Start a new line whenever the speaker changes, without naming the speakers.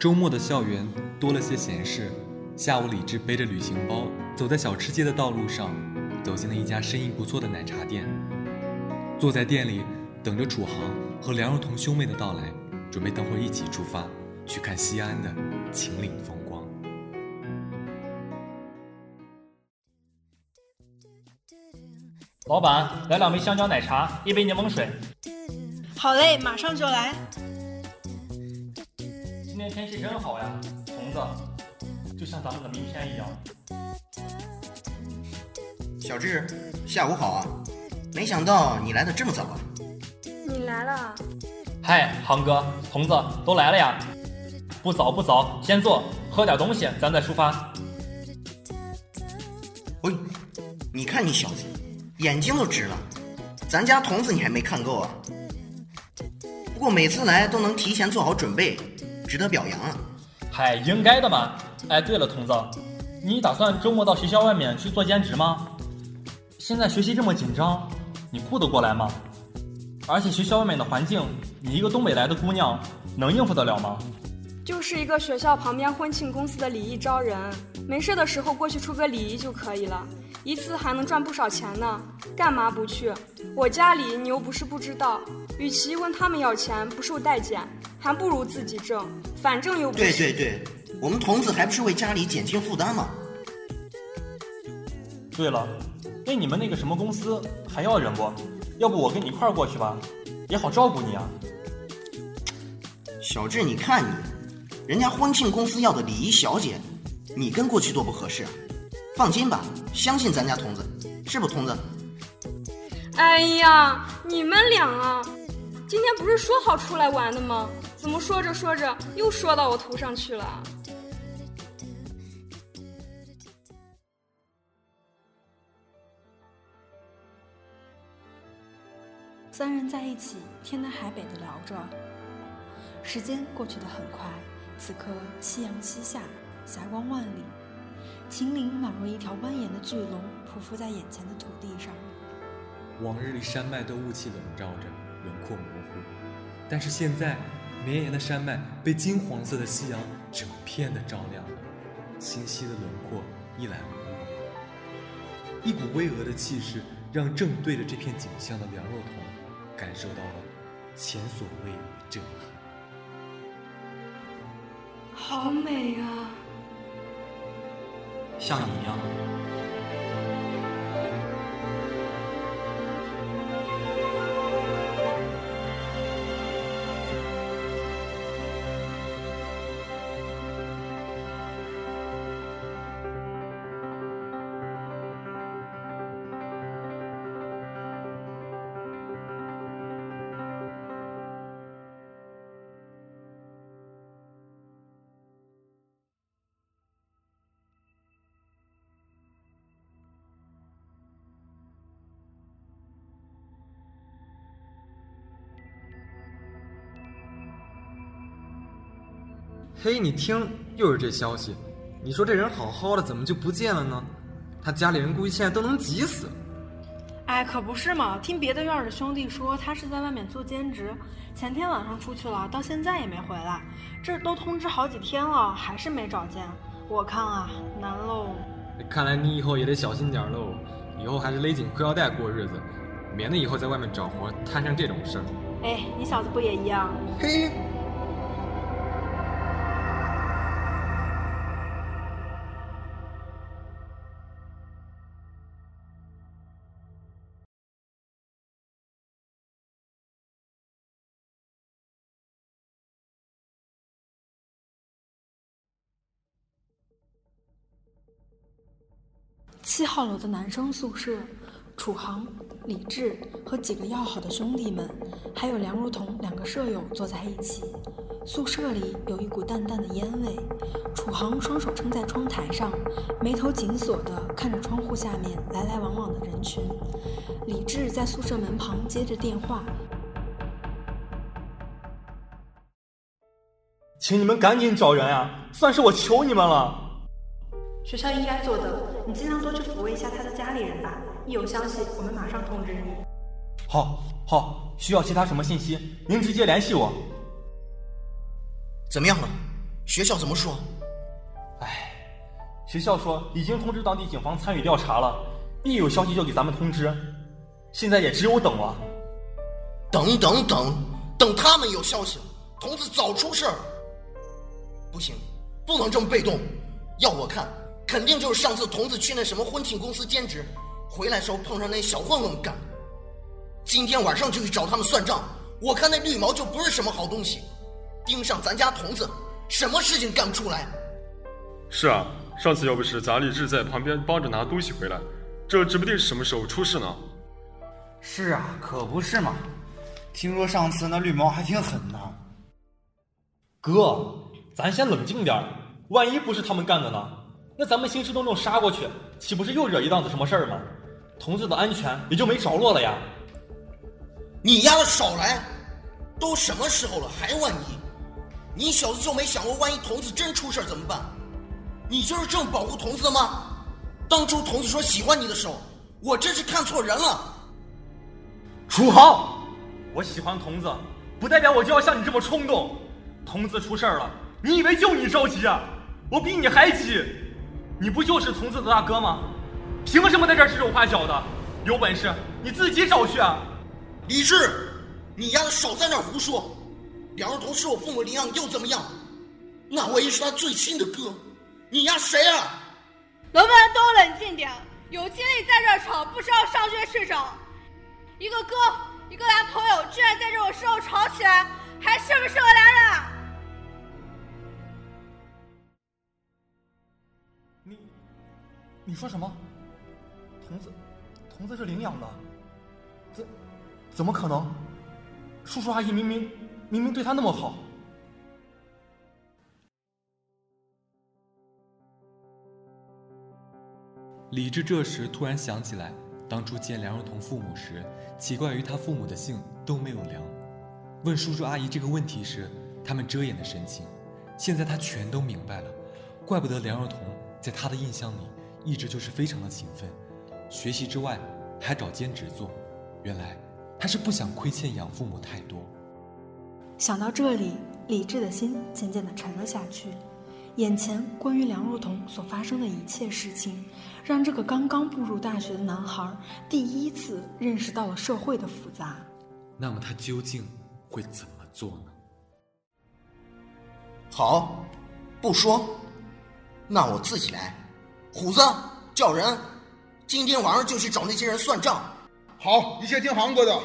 周末的校园多了些闲事。下午，李智背着旅行包走在小吃街的道路上，走进了一家生意不错的奶茶店。坐在店里，等着楚航和梁若彤兄妹的到来，准备等会一起出发去看西安的秦岭风光。
老板，来两杯香蕉奶茶，一杯柠檬水。
好嘞，马上就来。
今天天气真好呀，虫子，就像咱们的明天一样。
小智，下午好啊！没想到你来的这么早啊！
你来了。
嗨，航哥，虫子都来了呀！不早不早，先坐，喝点东西，咱再出发。
喂，你看你小子，眼睛都直了，咱家童子你还没看够啊？不过每次来都能提前做好准备，值得表扬啊！
嗨，应该的嘛。哎，对了，童子，你打算周末到学校外面去做兼职吗？现在学习这么紧张，你顾得过来吗？而且学校外面的环境，你一个东北来的姑娘能应付得了吗？
就是一个学校旁边婚庆公司的礼仪招人，没事的时候过去出个礼仪就可以了，一次还能赚不少钱呢。干嘛不去？我家里你又不是不知道，与其问他们要钱不受待见，还不如自己挣，反正又不
对对对，我们童子还不是为家里减轻负担吗？
对了，那你们那个什么公司还要人不？要不我跟你一块儿过去吧，也好照顾你啊。
小智，你看你，人家婚庆公司要的礼仪小姐，你跟过去多不合适啊！放心吧，相信咱家童子，是不童子？
哎呀，你们俩啊，今天不是说好出来玩的吗？怎么说着说着又说到我头上去了？
三人在一起，天南海北的聊着，时间过去的很快。此刻夕阳西下，霞光万里，秦岭宛若一条蜿蜒的巨龙，匍匐在眼前的土地上。
往日里山脉都雾气笼罩着，轮廓模糊，但是现在，绵延的山脉被金黄色的夕阳整片的照亮了，清晰的轮廓一览无余。一股巍峨的气势，让正对着这片景象的梁若彤感受到了前所未有的震撼。
好美啊！
像你一样。
嘿，你听，又是这消息。你说这人好好的，怎么就不见了呢？他家里人估计现在都能急死。
哎，可不是嘛！听别的院的兄弟说，他是在外面做兼职，前天晚上出去了，到现在也没回来。这都通知好几天了，还是没找见。我看啊，难喽。
看来你以后也得小心点喽，以后还是勒紧裤腰带过日子，免得以后在外面找活摊上这种事儿。
哎，你小子不也一样？
嘿。
七号楼的男生宿舍，楚航、李智和几个要好的兄弟们，还有梁如彤两个舍友坐在一起。宿舍里有一股淡淡的烟味。楚航双手撑在窗台上，眉头紧锁地看着窗户下面来来往往的人群。李智在宿舍门旁接着电话：“
请你们赶紧找人啊！算是我求你们了。”
学校应该做的，你尽量多去抚慰一下他的家里人吧。一有消息，我们马上通知你。
好，好，需要其他什么信息，您直接联系我。
怎么样了？学校怎么说？
哎，学校说已经通知当地警方参与调查了，一有消息就给咱们通知。现在也只有等了。
等等等，等他们有消息，童子早出事儿。不行，不能这么被动。要我看，肯定就是上次童子去那什么婚庆公司兼职，回来时候碰上那小混混干。今天晚上就去找他们算账。我看那绿毛就不是什么好东西，盯上咱家童子，什么事情干不出来？
是啊，上次要不是咱李志在旁边帮着拿东西回来，这指不定什么时候出事呢。
是啊，可不是嘛。听说上次那绿毛还挺狠的。
哥，咱先冷静点儿，万一不是他们干的呢？那咱们兴师动众杀过去，岂不是又惹一档子什么事儿吗？童子的安全也就没着落了呀。
你丫的少来！都什么时候了，还万一？你小子就没想过，万一童子真出事怎么办？你就是这么保护童子的吗？当初童子说喜欢你的时候，我真是看错人了。
楚豪，我喜欢童子，不代表我就要像你这么冲动。童子出事了，你以为就你着急啊？我比你还急。你不就是童子的大哥吗？凭什么在这指手画脚的？有本事你自己找去啊！
李志，你丫的少在那胡说！梁若彤是我父母领养又怎么样？那我也是他最亲的哥，你丫谁啊？
能不能都冷静点？有精力在这吵，不知道上学去找。一个哥，一个男朋友，居然在这种时候吵起来，还是不是个男人？啊？
你说什么？童子，童子是领养的。怎怎么可能？叔叔阿姨明明明明对他那么好。
李治这时突然想起来，当初见梁若彤父母时，奇怪于他父母的姓都没有梁。问叔叔阿姨这个问题时，他们遮掩的神情。现在他全都明白了，怪不得梁若彤在他的印象里一直就是非常的勤奋，学习之外还找兼职做。原来。他是不想亏欠养父母太多。
想到这里，李智的心渐渐的沉了下去。眼前关于梁若彤所发生的一切事情，让这个刚刚步入大学的男孩第一次认识到了社会的复杂。
那么他究竟会怎么做呢？
好，不说，那我自己来。虎子，叫人，今天晚上就去找那些人算账。
好，一切听航哥的。